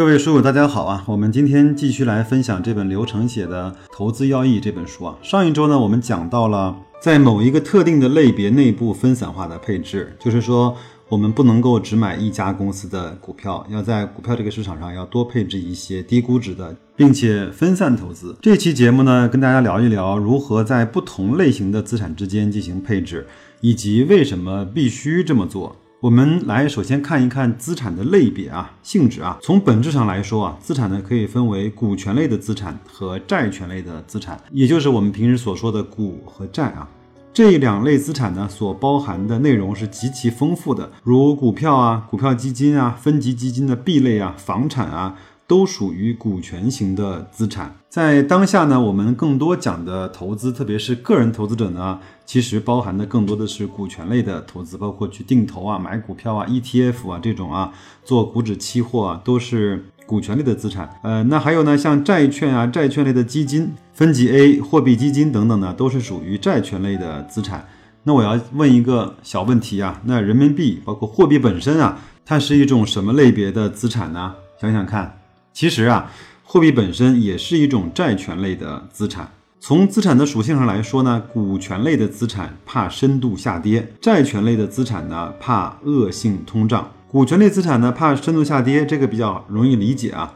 各位书友，大家好啊！我们今天继续来分享这本刘成写的《投资要义》这本书啊。上一周呢，我们讲到了。在某一个特定的类别内部分散化的配置，就是说，我们不能够只买一家公司的股票，要在股票这个市场上要多配置一些低估值的，并且分散投资。这期节目呢，跟大家聊一聊如何在不同类型的资产之间进行配置，以及为什么必须这么做。我们来首先看一看资产的类别啊，性质啊。从本质上来说啊，资产呢可以分为股权类的资产和债权类的资产，也就是我们平时所说的股和债啊。这两类资产呢所包含的内容是极其丰富的，如股票啊、股票基金啊、分级基金的 B 类啊、房产啊。都属于股权型的资产。在当下呢，我们更多讲的投资，特别是个人投资者呢，其实包含的更多的是股权类的投资，包括去定投啊、买股票啊、ETF 啊这种啊，做股指期货啊，都是股权类的资产。呃，那还有呢，像债券啊、债券类的基金、分级 A 货币基金等等呢，都是属于债权类的资产。那我要问一个小问题啊，那人民币包括货币本身啊，它是一种什么类别的资产呢？想想看。其实啊，货币本身也是一种债权类的资产。从资产的属性上来说呢，股权类的资产怕深度下跌，债权类的资产呢怕恶性通胀。股权类资产呢怕深度下跌，这个比较容易理解啊。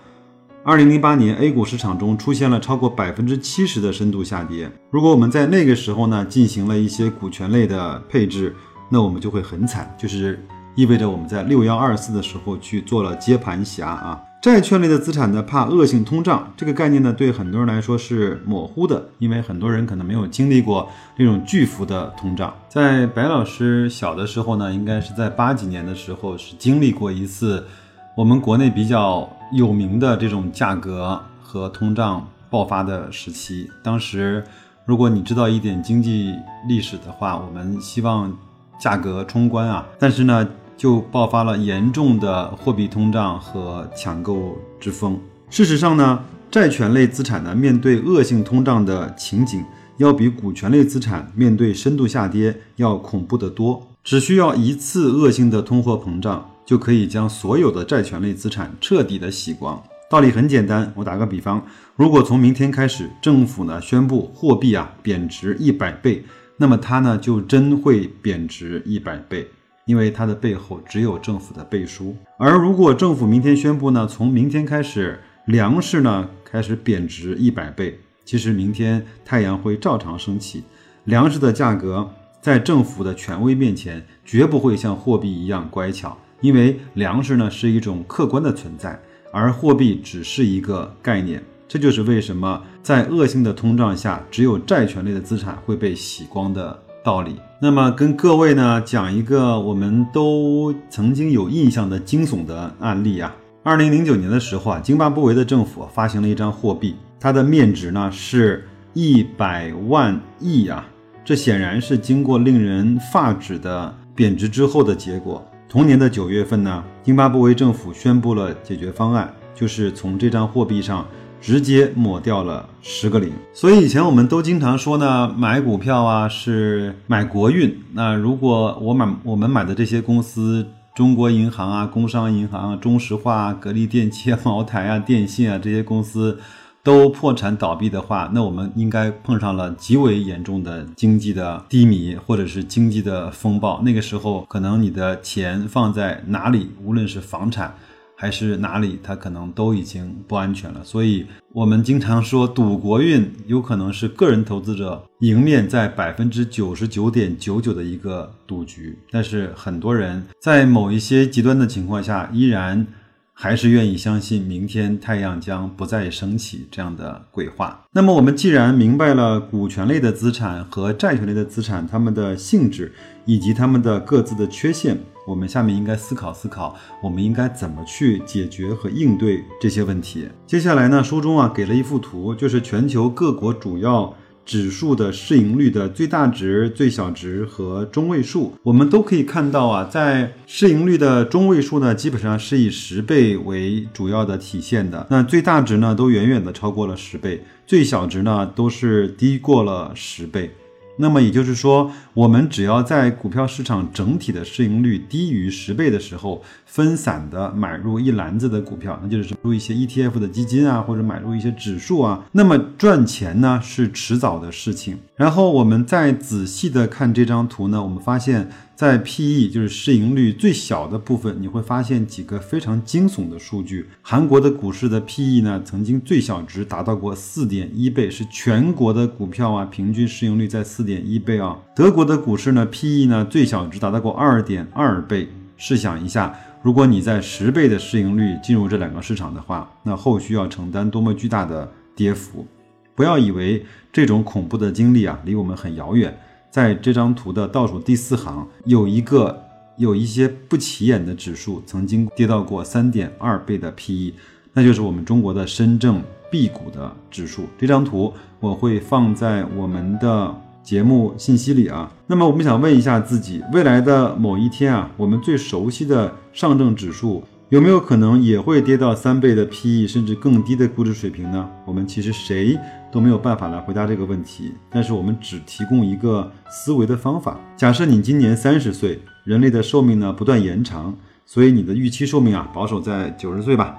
二零零八年 A 股市场中出现了超过百分之七十的深度下跌。如果我们在那个时候呢进行了一些股权类的配置，那我们就会很惨，就是意味着我们在六幺二四的时候去做了接盘侠啊。债券类的资产呢，怕恶性通胀，这个概念呢，对很多人来说是模糊的，因为很多人可能没有经历过这种巨幅的通胀。在白老师小的时候呢，应该是在八几年的时候，是经历过一次我们国内比较有名的这种价格和通胀爆发的时期。当时，如果你知道一点经济历史的话，我们希望价格冲关啊，但是呢。就爆发了严重的货币通胀和抢购之风。事实上呢，债权类资产呢，面对恶性通胀的情景，要比股权类资产面对深度下跌要恐怖得多。只需要一次恶性的通货膨胀，就可以将所有的债权类资产彻底的洗光。道理很简单，我打个比方，如果从明天开始，政府呢宣布货币啊贬值一百倍，那么它呢就真会贬值一百倍。因为它的背后只有政府的背书，而如果政府明天宣布呢，从明天开始粮食呢开始贬值一百倍，其实明天太阳会照常升起，粮食的价格在政府的权威面前绝不会像货币一样乖巧，因为粮食呢是一种客观的存在，而货币只是一个概念。这就是为什么在恶性的通胀下，只有债权类的资产会被洗光的。道理。那么跟各位呢讲一个我们都曾经有印象的惊悚的案例啊。二零零九年的时候啊，津巴布韦的政府发行了一张货币，它的面值呢是一百万亿啊。这显然是经过令人发指的贬值之后的结果。同年的九月份呢，津巴布韦政府宣布了解决方案，就是从这张货币上。直接抹掉了十个零，所以以前我们都经常说呢，买股票啊是买国运。那如果我买我们买的这些公司，中国银行啊、工商银行啊、中石化啊、格力电器啊、茅台啊、电信啊这些公司都破产倒闭的话，那我们应该碰上了极为严重的经济的低迷，或者是经济的风暴。那个时候，可能你的钱放在哪里，无论是房产。还是哪里，它可能都已经不安全了。所以，我们经常说赌国运，有可能是个人投资者赢面在百分之九十九点九九的一个赌局。但是，很多人在某一些极端的情况下，依然还是愿意相信明天太阳将不再升起这样的鬼话。那么，我们既然明白了股权类的资产和债权类的资产它们的性质以及它们的各自的缺陷。我们下面应该思考思考，我们应该怎么去解决和应对这些问题。接下来呢，书中啊给了一幅图，就是全球各国主要指数的市盈率的最大值、最小值和中位数，我们都可以看到啊，在市盈率的中位数呢，基本上是以十倍为主要的体现的。那最大值呢，都远远的超过了十倍，最小值呢，都是低过了十倍。那么也就是说，我们只要在股票市场整体的市盈率低于十倍的时候，分散的买入一篮子的股票，那就是入一些 ETF 的基金啊，或者买入一些指数啊，那么赚钱呢是迟早的事情。然后我们再仔细的看这张图呢，我们发现。在 P/E 就是市盈率最小的部分，你会发现几个非常惊悚的数据。韩国的股市的 P/E 呢，曾经最小值达到过四点一倍，是全国的股票啊，平均市盈率在四点一倍啊。德国的股市呢，P/E 呢最小值达到过二点二倍。试想一下，如果你在十倍的市盈率进入这两个市场的话，那后续要承担多么巨大的跌幅？不要以为这种恐怖的经历啊，离我们很遥远。在这张图的倒数第四行，有一个有一些不起眼的指数，曾经跌到过三点二倍的 PE，那就是我们中国的深证 B 股的指数。这张图我会放在我们的节目信息里啊。那么我们想问一下自己，未来的某一天啊，我们最熟悉的上证指数。有没有可能也会跌到三倍的 PE，甚至更低的估值水平呢？我们其实谁都没有办法来回答这个问题，但是我们只提供一个思维的方法。假设你今年三十岁，人类的寿命呢不断延长，所以你的预期寿命啊保守在九十岁吧。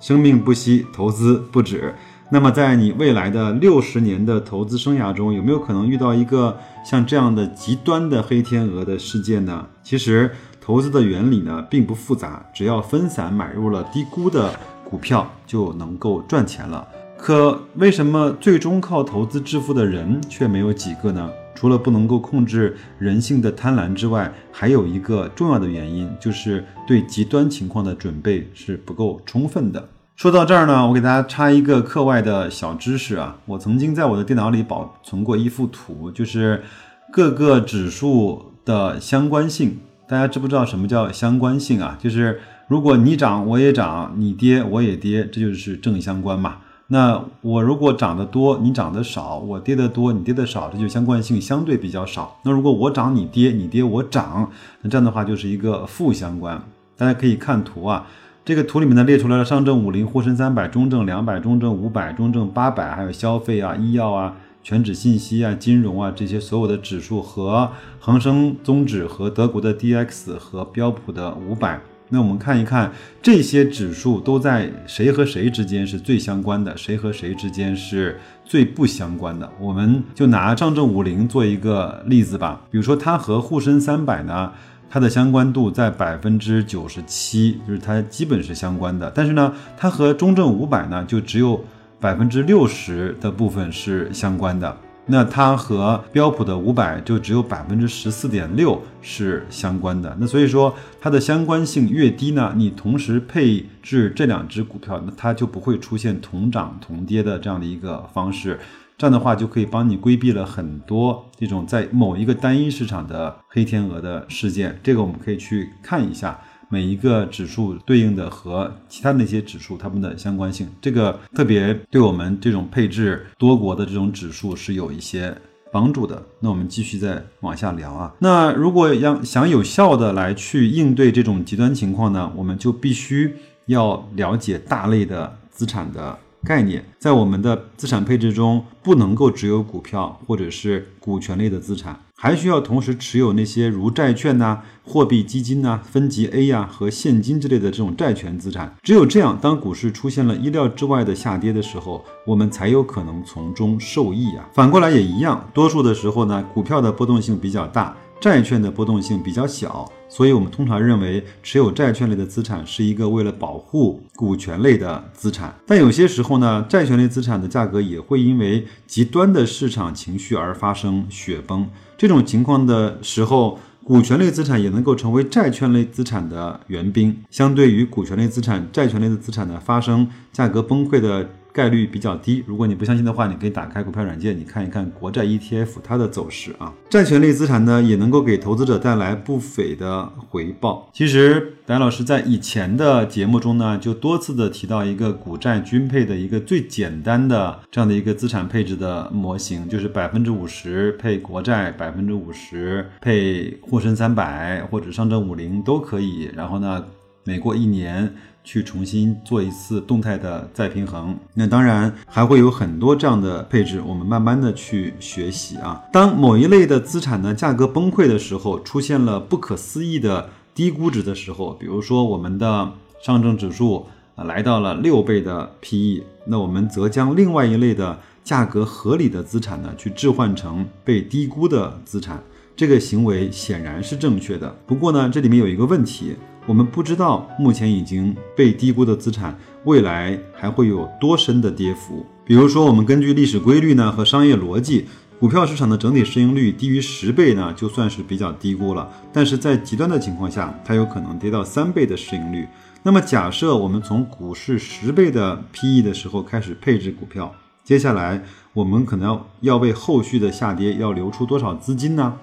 生命不息，投资不止。那么在你未来的六十年的投资生涯中，有没有可能遇到一个像这样的极端的黑天鹅的事件呢？其实。投资的原理呢并不复杂，只要分散买入了低估的股票就能够赚钱了。可为什么最终靠投资致富的人却没有几个呢？除了不能够控制人性的贪婪之外，还有一个重要的原因，就是对极端情况的准备是不够充分的。说到这儿呢，我给大家插一个课外的小知识啊，我曾经在我的电脑里保存过一幅图，就是各个指数的相关性。大家知不知道什么叫相关性啊？就是如果你涨我也涨，你跌我也跌，这就是正相关嘛。那我如果涨得多，你涨得少，我跌得多，你跌得少，这就相关性相对比较少。那如果我涨你跌，你跌我涨，那这样的话就是一个负相关。大家可以看图啊，这个图里面呢列出来了上证五零、沪深三百、中证两百、中证五百、中证八百，还有消费啊、医药啊。全指信息啊、金融啊这些所有的指数和恒生综指和德国的 D X 和标普的五百，那我们看一看这些指数都在谁和谁之间是最相关的，谁和谁之间是最不相关的。我们就拿上证五零做一个例子吧，比如说它和沪深三百呢，它的相关度在百分之九十七，就是它基本是相关的。但是呢，它和中证五百呢，就只有。百分之六十的部分是相关的，那它和标普的五百就只有百分之十四点六是相关的。那所以说它的相关性越低呢，你同时配置这两只股票，那它就不会出现同涨同跌的这样的一个方式。这样的话就可以帮你规避了很多这种在某一个单一市场的黑天鹅的事件。这个我们可以去看一下。每一个指数对应的和其他那些指数它们的相关性，这个特别对我们这种配置多国的这种指数是有一些帮助的。那我们继续再往下聊啊。那如果要想有效的来去应对这种极端情况呢，我们就必须要了解大类的资产的概念，在我们的资产配置中不能够只有股票或者是股权类的资产。还需要同时持有那些如债券呐、货币基金呐、分级 A 呀和现金之类的这种债权资产。只有这样，当股市出现了意料之外的下跌的时候，我们才有可能从中受益啊。反过来也一样，多数的时候呢，股票的波动性比较大。债券的波动性比较小，所以我们通常认为持有债券类的资产是一个为了保护股权类的资产。但有些时候呢，债权类资产的价格也会因为极端的市场情绪而发生雪崩。这种情况的时候，股权类资产也能够成为债券类资产的援兵。相对于股权类资产，债权类的资产呢发生价格崩溃的概率比较低。如果你不相信的话，你可以打开股票软件，你看一看国债 ETF 它的走势啊。债权类资产呢，也能够给投资者带来不菲的回报。其实，白老师在以前的节目中呢，就多次的提到一个股债均配的一个最简单的这样的一个资产配置的模型，就是百分之五十配国债，百分之五十配沪深三百或者上证五零都可以。然后呢，每过一年。去重新做一次动态的再平衡，那当然还会有很多这样的配置，我们慢慢的去学习啊。当某一类的资产呢价格崩溃的时候，出现了不可思议的低估值的时候，比如说我们的上证指数啊来到了六倍的 PE，那我们则将另外一类的价格合理的资产呢去置换成被低估的资产，这个行为显然是正确的。不过呢，这里面有一个问题。我们不知道目前已经被低估的资产，未来还会有多深的跌幅。比如说，我们根据历史规律呢和商业逻辑，股票市场的整体市盈率低于十倍呢，就算是比较低估了。但是在极端的情况下，它有可能跌到三倍的市盈率。那么，假设我们从股市十倍的 PE 的时候开始配置股票，接下来我们可能要要为后续的下跌要留出多少资金呢？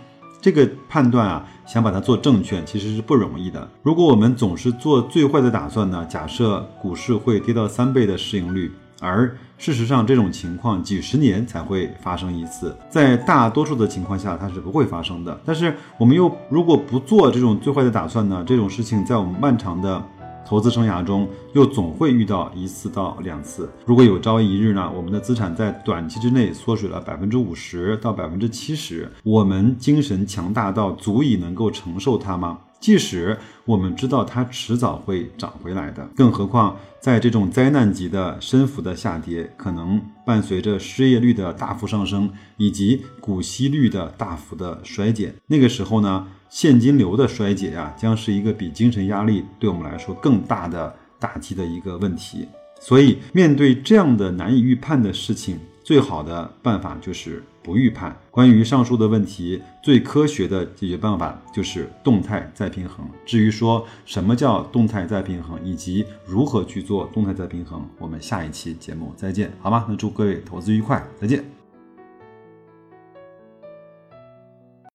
这个判断啊，想把它做正确，其实是不容易的。如果我们总是做最坏的打算呢，假设股市会跌到三倍的市盈率，而事实上这种情况几十年才会发生一次，在大多数的情况下它是不会发生的。但是我们又如果不做这种最坏的打算呢，这种事情在我们漫长的。投资生涯中又总会遇到一次到两次。如果有朝一日呢，我们的资产在短期之内缩水了百分之五十到百分之七十，我们精神强大到足以能够承受它吗？即使我们知道它迟早会涨回来的，更何况在这种灾难级的深幅的下跌，可能伴随着失业率的大幅上升以及股息率的大幅的衰减。那个时候呢，现金流的衰竭呀，将是一个比精神压力对我们来说更大的打击的一个问题。所以，面对这样的难以预判的事情，最好的办法就是不预判。关于上述的问题，最科学的解决办法就是动态再平衡。至于说什么叫动态再平衡，以及如何去做动态再平衡，我们下一期节目再见，好吗？那祝各位投资愉快，再见。